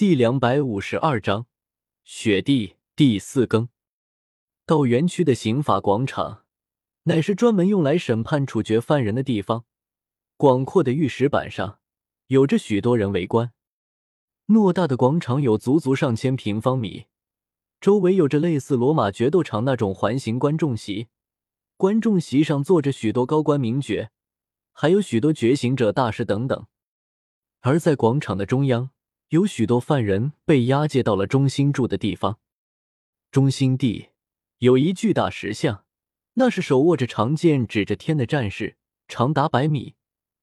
第两百五十二章雪地第四更。道园区的刑法广场乃是专门用来审判处决犯人的地方。广阔的玉石板上有着许多人围观。偌大的广场有足足上千平方米，周围有着类似罗马决斗场那种环形观众席，观众席上坐着许多高官名爵，还有许多觉醒者大师等等。而在广场的中央。有许多犯人被押解到了中心住的地方。中心地有一巨大石像，那是手握着长剑指着天的战士，长达百米，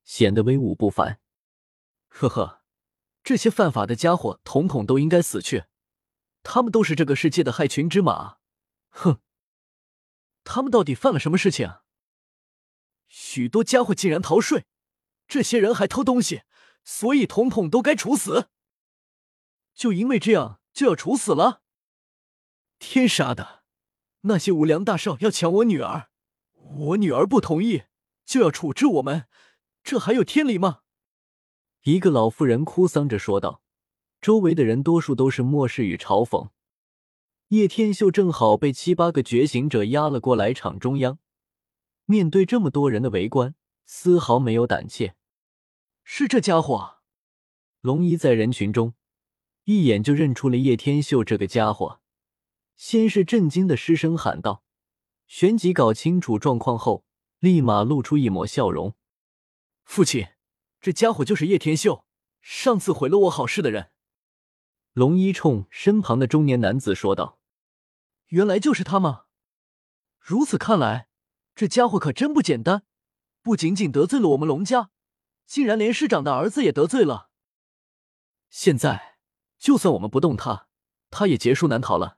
显得威武不凡。呵呵，这些犯法的家伙统统都应该死去，他们都是这个世界的害群之马。哼，他们到底犯了什么事情？许多家伙竟然逃税，这些人还偷东西，所以统统都该处死。就因为这样就要处死了？天杀的！那些无良大少要抢我女儿，我女儿不同意，就要处置我们，这还有天理吗？一个老妇人哭丧着说道。周围的人多数都是漠视与嘲讽。叶天秀正好被七八个觉醒者压了过来场中央，面对这么多人的围观，丝毫没有胆怯。是这家伙，龙一在人群中。一眼就认出了叶天秀这个家伙，先是震惊的失声喊道：“旋即搞清楚状况后，立马露出一抹笑容。父亲，这家伙就是叶天秀，上次毁了我好事的人。”龙一冲身旁的中年男子说道：“原来就是他吗？如此看来，这家伙可真不简单，不仅仅得罪了我们龙家，竟然连市长的儿子也得罪了。现在。”就算我们不动他，他也劫数难逃了。”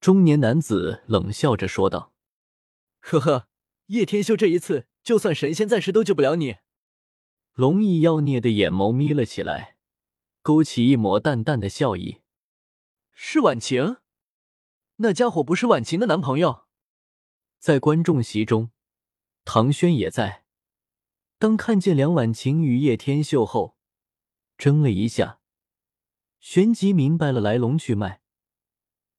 中年男子冷笑着说道。“呵呵，叶天修这一次，就算神仙在世都救不了你。”龙翼妖孽的眼眸眯了起来，勾起一抹淡淡的笑意。“是婉晴？那家伙不是婉晴的男朋友？”在观众席中，唐轩也在。当看见梁婉晴与叶天秀后，怔了一下。旋即明白了来龙去脉，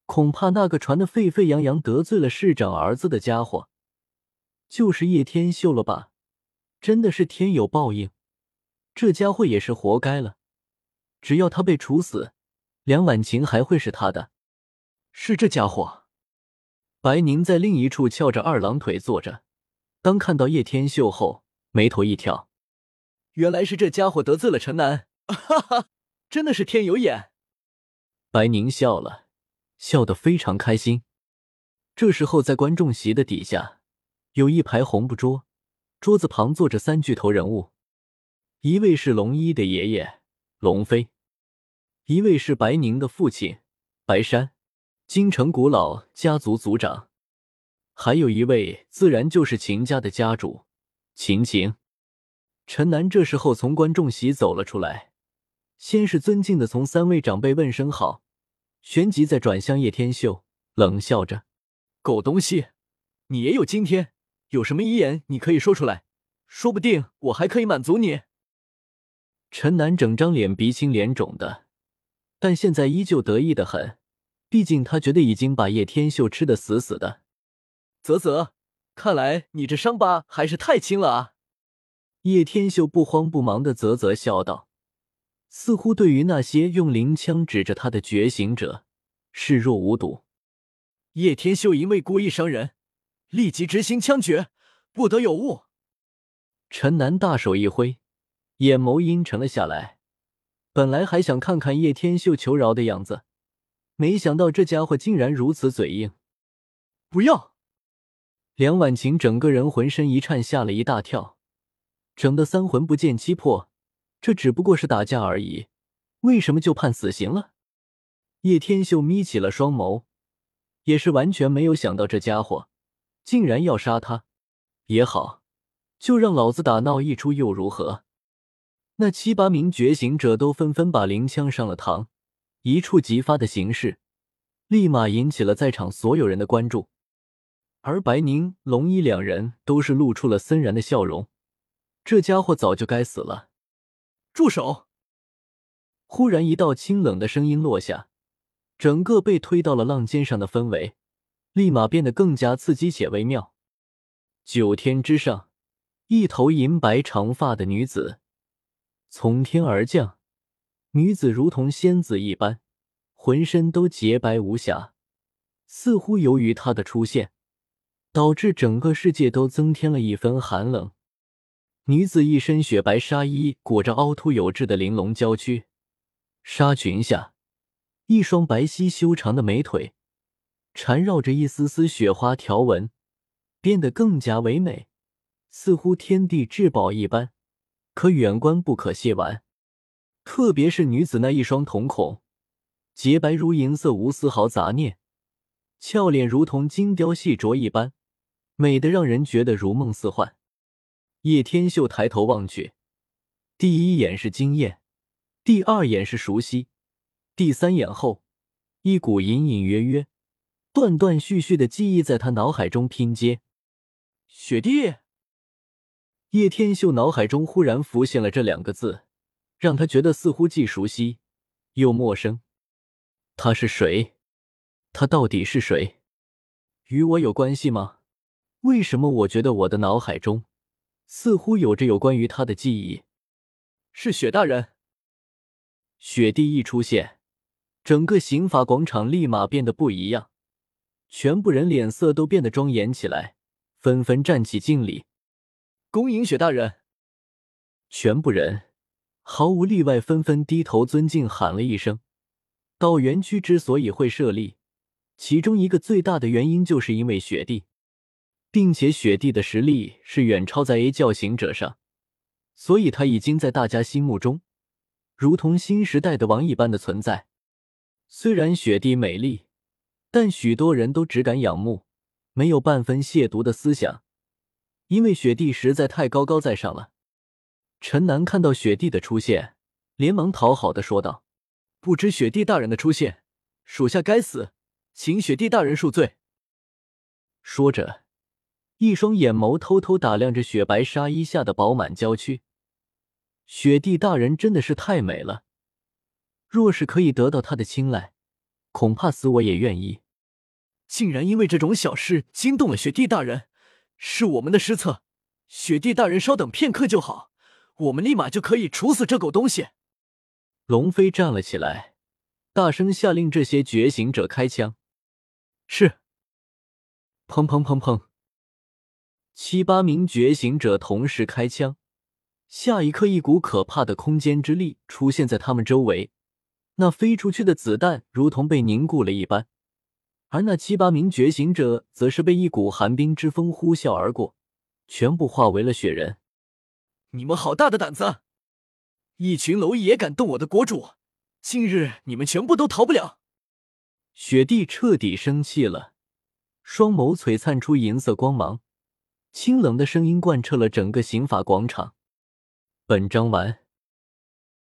恐怕那个传的沸沸扬扬得罪了市长儿子的家伙，就是叶天秀了吧？真的是天有报应，这家伙也是活该了。只要他被处死，梁婉晴还会是他的。是这家伙。白宁在另一处翘着二郎腿坐着，当看到叶天秀后，眉头一挑，原来是这家伙得罪了陈南，哈哈。真的是天有眼，白宁笑了，笑得非常开心。这时候，在观众席的底下，有一排红布桌，桌子旁坐着三巨头人物，一位是龙一的爷爷龙飞，一位是白宁的父亲白山，京城古老家族族长，还有一位自然就是秦家的家主秦晴。陈南这时候从观众席走了出来。先是尊敬的从三位长辈问声好，旋即再转向叶天秀，冷笑着：“狗东西，你也有今天？有什么遗言你可以说出来，说不定我还可以满足你。”陈南整张脸鼻青脸肿的，但现在依旧得意的很，毕竟他觉得已经把叶天秀吃的死死的。啧啧，看来你这伤疤还是太轻了啊！叶天秀不慌不忙的啧啧笑道。似乎对于那些用灵枪指着他的觉醒者视若无睹。叶天秀因为故意伤人，立即执行枪决，不得有误。陈南大手一挥，眼眸阴沉了下来。本来还想看看叶天秀求饶的样子，没想到这家伙竟然如此嘴硬。不要！梁婉晴整个人浑身一颤，吓了一大跳，整的三魂不见七魄。这只不过是打架而已，为什么就判死刑了？叶天秀眯起了双眸，也是完全没有想到这家伙竟然要杀他。也好，就让老子打闹一出又如何？那七八名觉醒者都纷纷把灵枪上了膛，一触即发的形式，立马引起了在场所有人的关注。而白宁、龙一两人都是露出了森然的笑容。这家伙早就该死了。住手！忽然一道清冷的声音落下，整个被推到了浪尖上的氛围立马变得更加刺激且微妙。九天之上，一头银白长发的女子从天而降，女子如同仙子一般，浑身都洁白无瑕，似乎由于她的出现，导致整个世界都增添了一分寒冷。女子一身雪白纱衣，裹着凹凸有致的玲珑娇躯，纱裙下一双白皙修长的美腿，缠绕着一丝丝雪花条纹，变得更加唯美，似乎天地至宝一般，可远观不可亵玩。特别是女子那一双瞳孔，洁白如银色，无丝毫杂念，俏脸如同精雕细琢一般，美得让人觉得如梦似幻。叶天秀抬头望去，第一眼是惊艳，第二眼是熟悉，第三眼后，一股隐隐约约、断断续续的记忆在他脑海中拼接。雪地。叶天秀脑海中忽然浮现了这两个字，让他觉得似乎既熟悉又陌生。他是谁？他到底是谁？与我有关系吗？为什么我觉得我的脑海中？似乎有着有关于他的记忆，是雪大人。雪帝一出现，整个刑法广场立马变得不一样，全部人脸色都变得庄严起来，纷纷站起敬礼，恭迎雪大人。全部人毫无例外纷纷低头尊敬喊了一声。到园区之所以会设立，其中一个最大的原因就是因为雪帝。并且雪帝的实力是远超在 A 教行者上，所以他已经在大家心目中如同新时代的王一般的存在。虽然雪帝美丽，但许多人都只敢仰慕，没有半分亵渎的思想，因为雪帝实在太高高在上了。陈南看到雪帝的出现，连忙讨好的说道：“不知雪帝大人的出现，属下该死，请雪帝大人恕罪。”说着。一双眼眸偷偷打量着雪白纱衣下的饱满娇躯，雪帝大人真的是太美了。若是可以得到她的青睐，恐怕死我也愿意。竟然因为这种小事惊动了雪帝大人，是我们的失策。雪帝大人稍等片刻就好，我们立马就可以处死这狗东西。龙飞站了起来，大声下令这些觉醒者开枪。是。砰砰砰砰。七八名觉醒者同时开枪，下一刻，一股可怕的空间之力出现在他们周围，那飞出去的子弹如同被凝固了一般，而那七八名觉醒者则是被一股寒冰之风呼啸而过，全部化为了雪人。你们好大的胆子！一群蝼蚁也敢动我的国主！今日你们全部都逃不了！雪帝彻底生气了，双眸璀璨出银色光芒。清冷的声音贯彻了整个刑法广场。本章完。